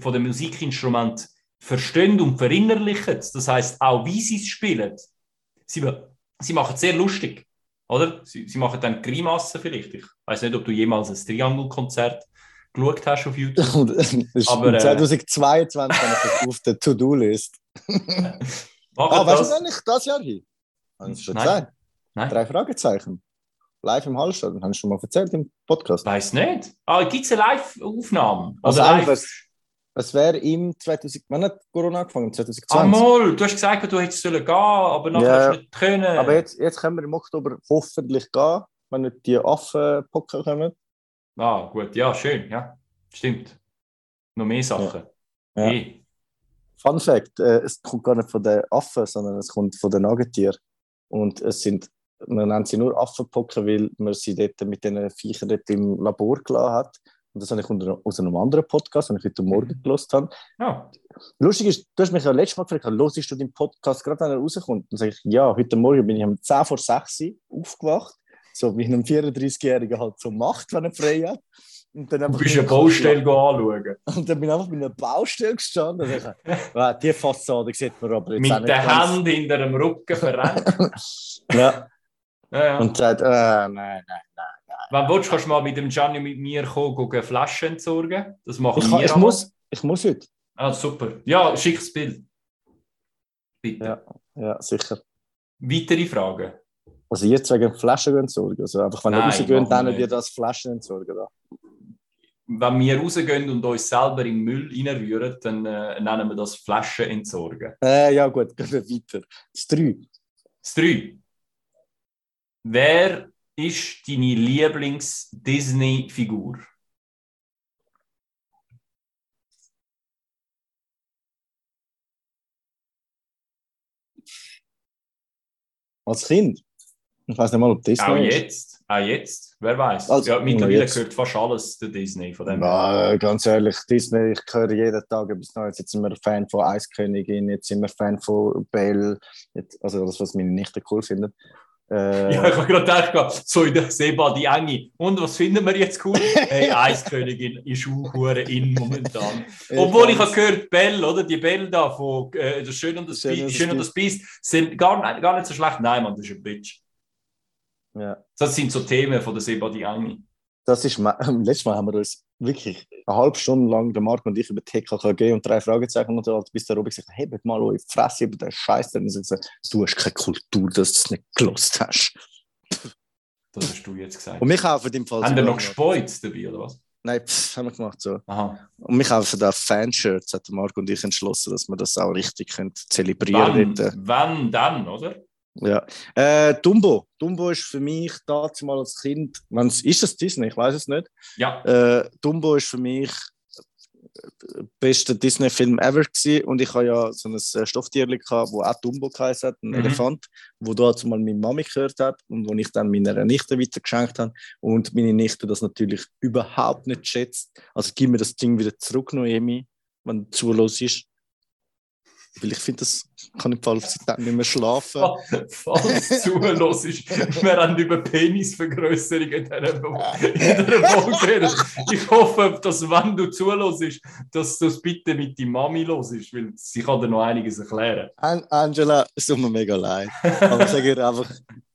von dem Musikinstrument verstehen und verinnerlichen. Das heißt, auch wie sie es spielen. Sie, sie machen es sehr lustig. Oder? Sie, sie machen dann Grimassen vielleicht. Ich weiß nicht, ob du jemals ein Triangelkonzert geschaut hast auf YouTube. Aber, im äh, 2022 habe ich auf der To-Do-List. Ah, weißt du, das? wann ich das Jahr hin? Habe ich schon gesagt. Nein, Drei Fragezeichen. Live im Hallstatt. Habe ich schon mal erzählt im Podcast. weiß nicht. Ah, gibt es eine Live-Aufnahme? Also einfach, live? Es wäre im 2000. Wann hat Corona angefangen? 2020. Ah, mal, du hast gesagt, du hättest sollen gehen, aber nachher Ja. hast du nicht können. Aber jetzt, jetzt können wir im Oktober hoffentlich gehen, wenn nicht die Affenpocken kommen. Ah, gut, ja, schön, ja. Stimmt. Noch mehr Sachen. Ja. Eh. Fun Fact: äh, Es kommt gar nicht von den Affen, sondern es kommt von den Nagetieren. Und es sind, man nennt sie nur Affenpocken, weil man sie dort mit diesen Viechern dort im Labor gelassen hat. Und das habe ich unter, aus einem anderen Podcast, den ich heute Morgen gelost habe. Ja. Lustig ist, du hast mich ja letztes Mal gefragt, hörst du den Podcast gerade, wenn er rauskommt? Dann sage ich, ja, heute Morgen bin ich um 10 vor 6 Uhr aufgewacht, so wie ein 34-Jähriger halt so macht, wenn er frei hat. Und dann Du bist in eine den Baustelle anschauen. und dann bin ich einfach bei einer Baustelle gestanden. Und ich, ah, die Fassade sieht man aber jetzt Mit ganz. Hand hinter dem Rücken verrenkt. Ja, Ja, ja. und sagt, äh, nein, nein, nein. Wenn du willst, kannst du mal mit dem Gianni mit mir kommen, Flaschen entsorgen. Das machen Ich, wir kann, ich, muss, ich muss heute. Ah, super. Ja, schick's Bild. Bitte. Ja. Ja, sicher. Weitere Fragen? Also jetzt wegen Flaschen entsorgen. Also einfach, wenn Nein, rausgeht, machen dann wir das Flaschen entsorgen. Da. Wenn wir rausgehen und uns selber in den Müll reinrühren, dann äh, nennen wir das Flaschen entsorgen. Äh, ja gut, gehen wir weiter. Das 3. Das 3. Wer ist deine Lieblings-Disney-Figur? Als Kind. Ich weiß nicht mal, ob das Auch ist. jetzt. Auch jetzt. Wer weiß. Also, ja, mittlerweile jetzt. gehört fast alles zu Disney. Von dem. Ja, ganz ehrlich, Disney, ich höre jeden Tag etwas Neues. Jetzt sind wir Fan von Eiskönigin, jetzt sind wir Fan von Belle. Jetzt, also das, was meine Nichte cool findet. Äh, Ja, ich habe gerade gedacht, so in der Seba die Enge. Und was finden wir jetzt cool? Hey, Eiskönigin ist auch in momentan. Obwohl ich habe gehört, Bell, oder? Die Bell da von äh, das Schön und das Schön das Schön und das Biest sind gar, nicht- gar nicht so schlecht. Nein, Mann, das ist ein Bitch. Ja. Das sind so Themen von der Seba die Enge. Das ist, letztes Mal haben wir uns wirklich eine halbe Stunde lang, der Marco und ich, über TKKG und drei Fragezeichen unterhalten, bis der Robin gesagt hat, hebt mal eure Fresse über den Scheiß. Dann er gesagt, du hast keine Kultur, dass du es nicht gelost hast. Das hast du jetzt gesagt. Und wir kaufen im Fall Haben wir noch gespoilt dabei, oder was? Nein, pff, haben wir gemacht so. Aha. Und wir kaufen da Fanshirts, hat Marco und ich entschlossen, dass wir das auch richtig können zelebrieren Wann, können. wann dann, oder? Ja. Äh, Dumbo. Dumbo ist für mich damals mal als Kind, wenn's, ist das Disney? Ich weiß es nicht. Ja. Äh, Dumbo ist für mich der beste Disney-Film ever gewesen. und ich habe ja so ein äh, Stofftierchen gehabt, wo auch Dumbo geheißen hat, ein Mhm. Elefant, wo dazu mal meine Mami gehört hat und wo ich dann meiner Nichte weitergeschenkt habe und meine Nichte das natürlich überhaupt nicht schätzt. Also gib mir das Ding wieder zurück, Noemi, wenn du zulos ist. Weil ich finde, das kann im Fall seitdem nicht mehr schlafen. Falls zuhörst, wir haben über Penisvergrößerung in dieser Folge geredet. Ich hoffe, dass wenn du zuhörst, dass du es bitte mit deiner Mami los ist, weil sie kann dir noch einiges erklären. An Angela, es tut mir mega leid. Aber sag ihr einfach,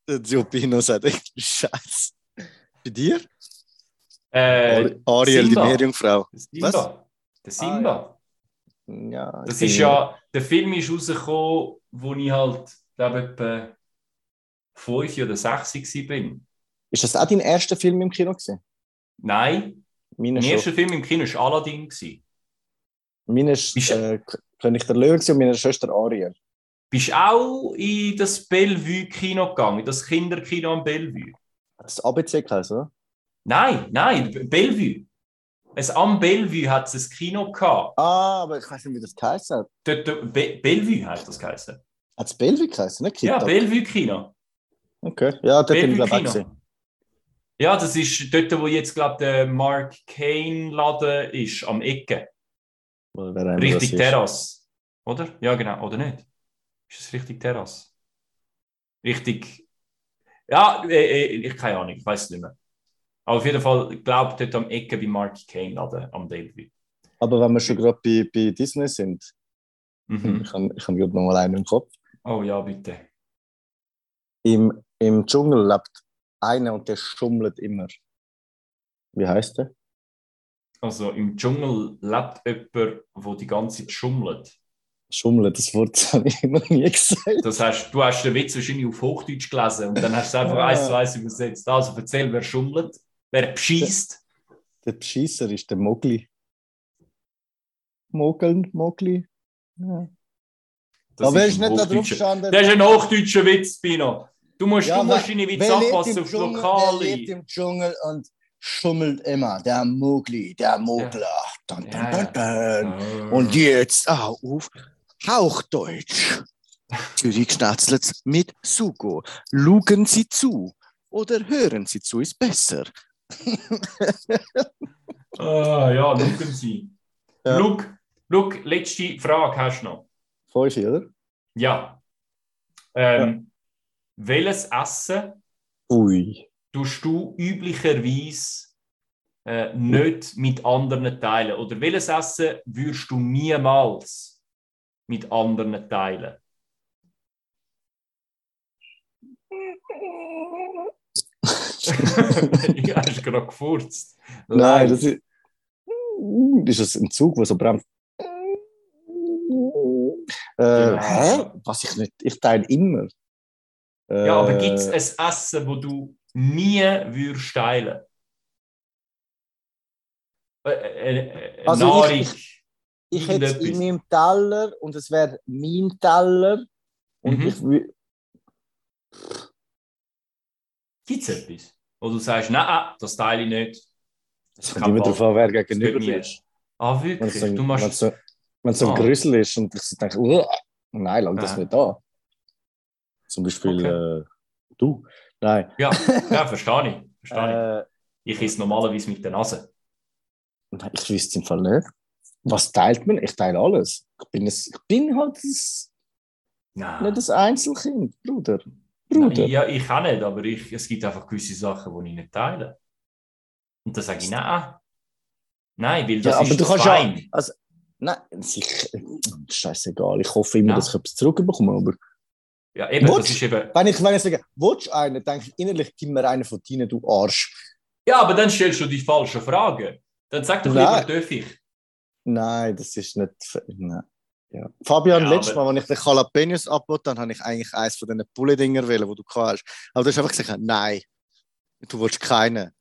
der Giopino sagt echt Scheiß. Bei dir? Äh, Ariel, die Simba. Meerjungfrau. der Simba. Der Simba. Ja, Das ich ist ja, der Film ist rausgekommen, wo ich halt, glaube etwa fünf oder sechs war. Ist das auch dein erster Film im Kino gewesen? Nein, Meine mein erster Film im Kino war Aladdin. gewesen. Meine ist Bist- äh, König der Löwen und meine Schwester Ariel. Bist du auch in das Bellevue-Kino gegangen, in das Kinderkino am Bellevue? Das ABC oder? Nein, nein, Bellevue. Es, am Bellevue hat es ein Kino gehabt. Ah, aber ich weiß nicht, wie das geheißen hat. Dort, dort- Be Bellevue hat das geheißen. Hat es Bellevue geheißen, nicht Ja, Kita? Bellevue-Kino. Okay, ja, dort bin ich glaube ich. Ja, das ist dort, wo jetzt, glaube der Mark Kane-Laden ist, am Ecke. Richtig das. Terrasse. Oder? Ja, genau. Oder nicht? Ist es richtig Terrasse? Richtig. Ja, äh, äh, ich keine Ahnung, ich weiß es nicht mehr. Aber auf jeden Fall, ich glaube, dort am Ecke bei Mark Kane Laden am Bellevue. Aber wenn wir schon gerade bei, bei Disney sind, Mhm. ich habe ich hab gerade noch mal einen im Kopf. Oh ja, bitte. Im, Im Dschungel lebt einer und der schummelt immer. Wie heißt der? Also im Dschungel lebt jemand, der die ganze Zeit schummelt. Schummelt, das Wort habe ich noch nie gesagt. Das heißt, du hast den Witz wahrscheinlich auf Hochdeutsch gelesen und dann hast du es einfach eins zu eins übersetzt. Also erzähl, wer schummelt, wer beschießt. Der Bescheisser ist der Mogli. Mogeln, Mogli. Ja. Das Aber er ist nicht da drauf gestanden. Das ist ein hochdeutscher Witz, Pino. Du musst, Ja, du musst deine Witze anpassen aufs Lokale. wer lebt im Dschungel und schummelt immer. Der Mogli, der Mogler. Dun, dun, Ja, dun, dun. Ah. Und jetzt auf Hauchdeutsch. Zürich schnatzelt mit Sugo. Lugen Sie zu oder hören Sie zu, ist besser. Ah, ja, schauen Sie. Ja. Schau, schau, letzte Frage hast du noch. Fünf, oder? Ja. Ähm, Welches Essen Ui. tust du üblicherweise äh, nicht mit anderen teilen? Oder welches Essen würdest du niemals mit anderen teilen? Ja, hast du gerade gefurzt. Nein, das ist. Ist das ein Zug, der so bremst? Äh. Hä? Was ich nicht. Ich teile immer. Äh, Ja, aber gibt es ein Essen, wo du nie würdest teilen? Äh, äh, äh, Also Nahrung. ich- Ich hätte es in meinem Teller und es wäre mein Teller. Und Mhm. ich wü- Gibt es etwas? Wo du sagst, nein, das teile ich nicht. Es kommt immer darauf an, wer gegenüber mir. ist. Ah, es wirklich? wenn machst. es so, wenn es so ein Ah. Grüssel ist und ich so denke, "Uah, nein, lang das nicht da. Zum Beispiel äh, du. Nein. Ja, ja verstehe ich. Verstehe Äh, ich. Ich esse normalerweise mit der Nase. nein, ich wüsste im Fall nicht. Was teilt man? Ich teile alles. Ich bin, ein, ich bin halt das, nicht ein Einzelkind, Bruder. Bruder. Nein, ja, ich auch nicht, aber ich, es gibt einfach gewisse Sachen, die ich nicht teile. Und dann sage ich, nein. Nein, weil das Ja, aber ist du kannst fein. ja. Also, nein, sicher. Scheißegal. Ich hoffe immer, Ja. dass ich etwas zurückbekomme. Aber Ja, eben, What? das ist eben. wenn ich, wenn ich sage, willst du einen, denke ich innerlich, gib mir einen von deinen, du Arsch. Ja, aber dann stellst du die falschen Fragen. Dann sag doch Nein. lieber, darf ich. Nein, das ist nicht. Nein. Ja. Fabian, Ja, letztes Mal, als ich den Jalapenos abgebaut habe, habe ich eigentlich eins von diesen Bulli-Dinger wählen, die du hast. Aber du hast einfach gesagt, nein, du willst keinen.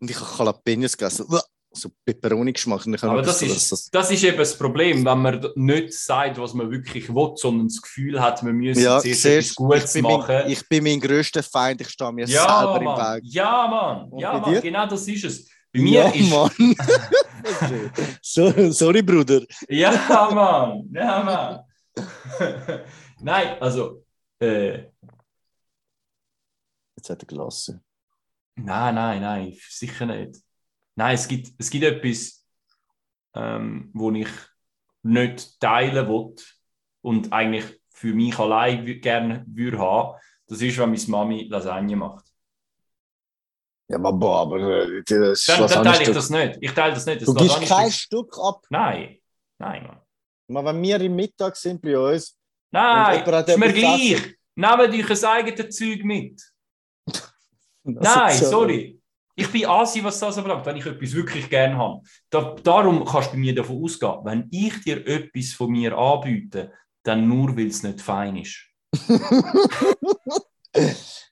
Und ich habe Jalapenos gegessen. So Peperoni-Geschmack. Aber das ist, dass das ist eben das Problem, wenn man nicht sagt, was man wirklich will, sondern das Gefühl hat, man müsse ja, zuerst etwas Gutes ich, bin mein, machen. ich bin mein größter Feind, ich stehe mir ja, selber im Mann. Weg. Ja, Mann. Und Ja, Mann. dir? Genau das ist es. Bei mir ja, ist. Mann. so, sorry, Bruder. Ja, Mann. Ja, Mann. Nein, also. Äh, Jetzt hat er gelassen. nein, nein, nein, sicher nicht. Nein, es gibt, es gibt etwas, ähm, wo ich nicht teilen will und eigentlich für mich allein gerne würde haben. Das ist, wenn meine Mami Lasagne macht. Ja, aber, boah, aber äh, das Dann, dann teile ich Stück- das nicht. Ich teile das nicht. Das Du gibst kein Stück ab. Nein, nein, Mann. Mal, wenn wir im Mittag sind bei uns, Nein, ist mir gleich. Nehmt euch ein eigenes Zeug mit. Nein, so- sorry. Ich bin Asi, was das anbelangt, wenn ich etwas wirklich gerne habe. Da, darum kannst du bei mir davon ausgehen, wenn ich dir etwas von mir anbiete, dann nur, weil es nicht fein ist.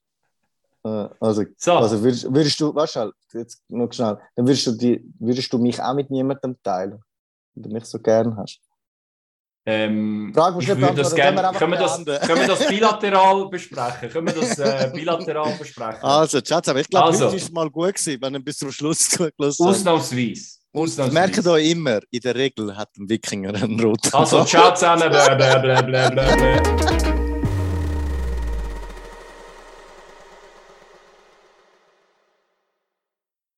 Äh, Also, So, also würdest, würdest du, weißt du, jetzt noch schnell, dann würdest du, die, würdest du mich auch mit niemandem teilen, wenn du mich so gern hast. ähm, Frage ich würde das gerne. können wir Können wir einfach das, können wir das bilateral besprechen? Können wir das äh, bilateral besprechen? Also, Schatz, aber ich glaube, Also. heute ist es mal gut gewesen, wenn ihr bis zum Schluss zugelassen habt. Ausnahmsweise. Ausnahmsweise. merkt euch immer, in der Regel hat ein Wikinger einen roten Also, Bart. ciao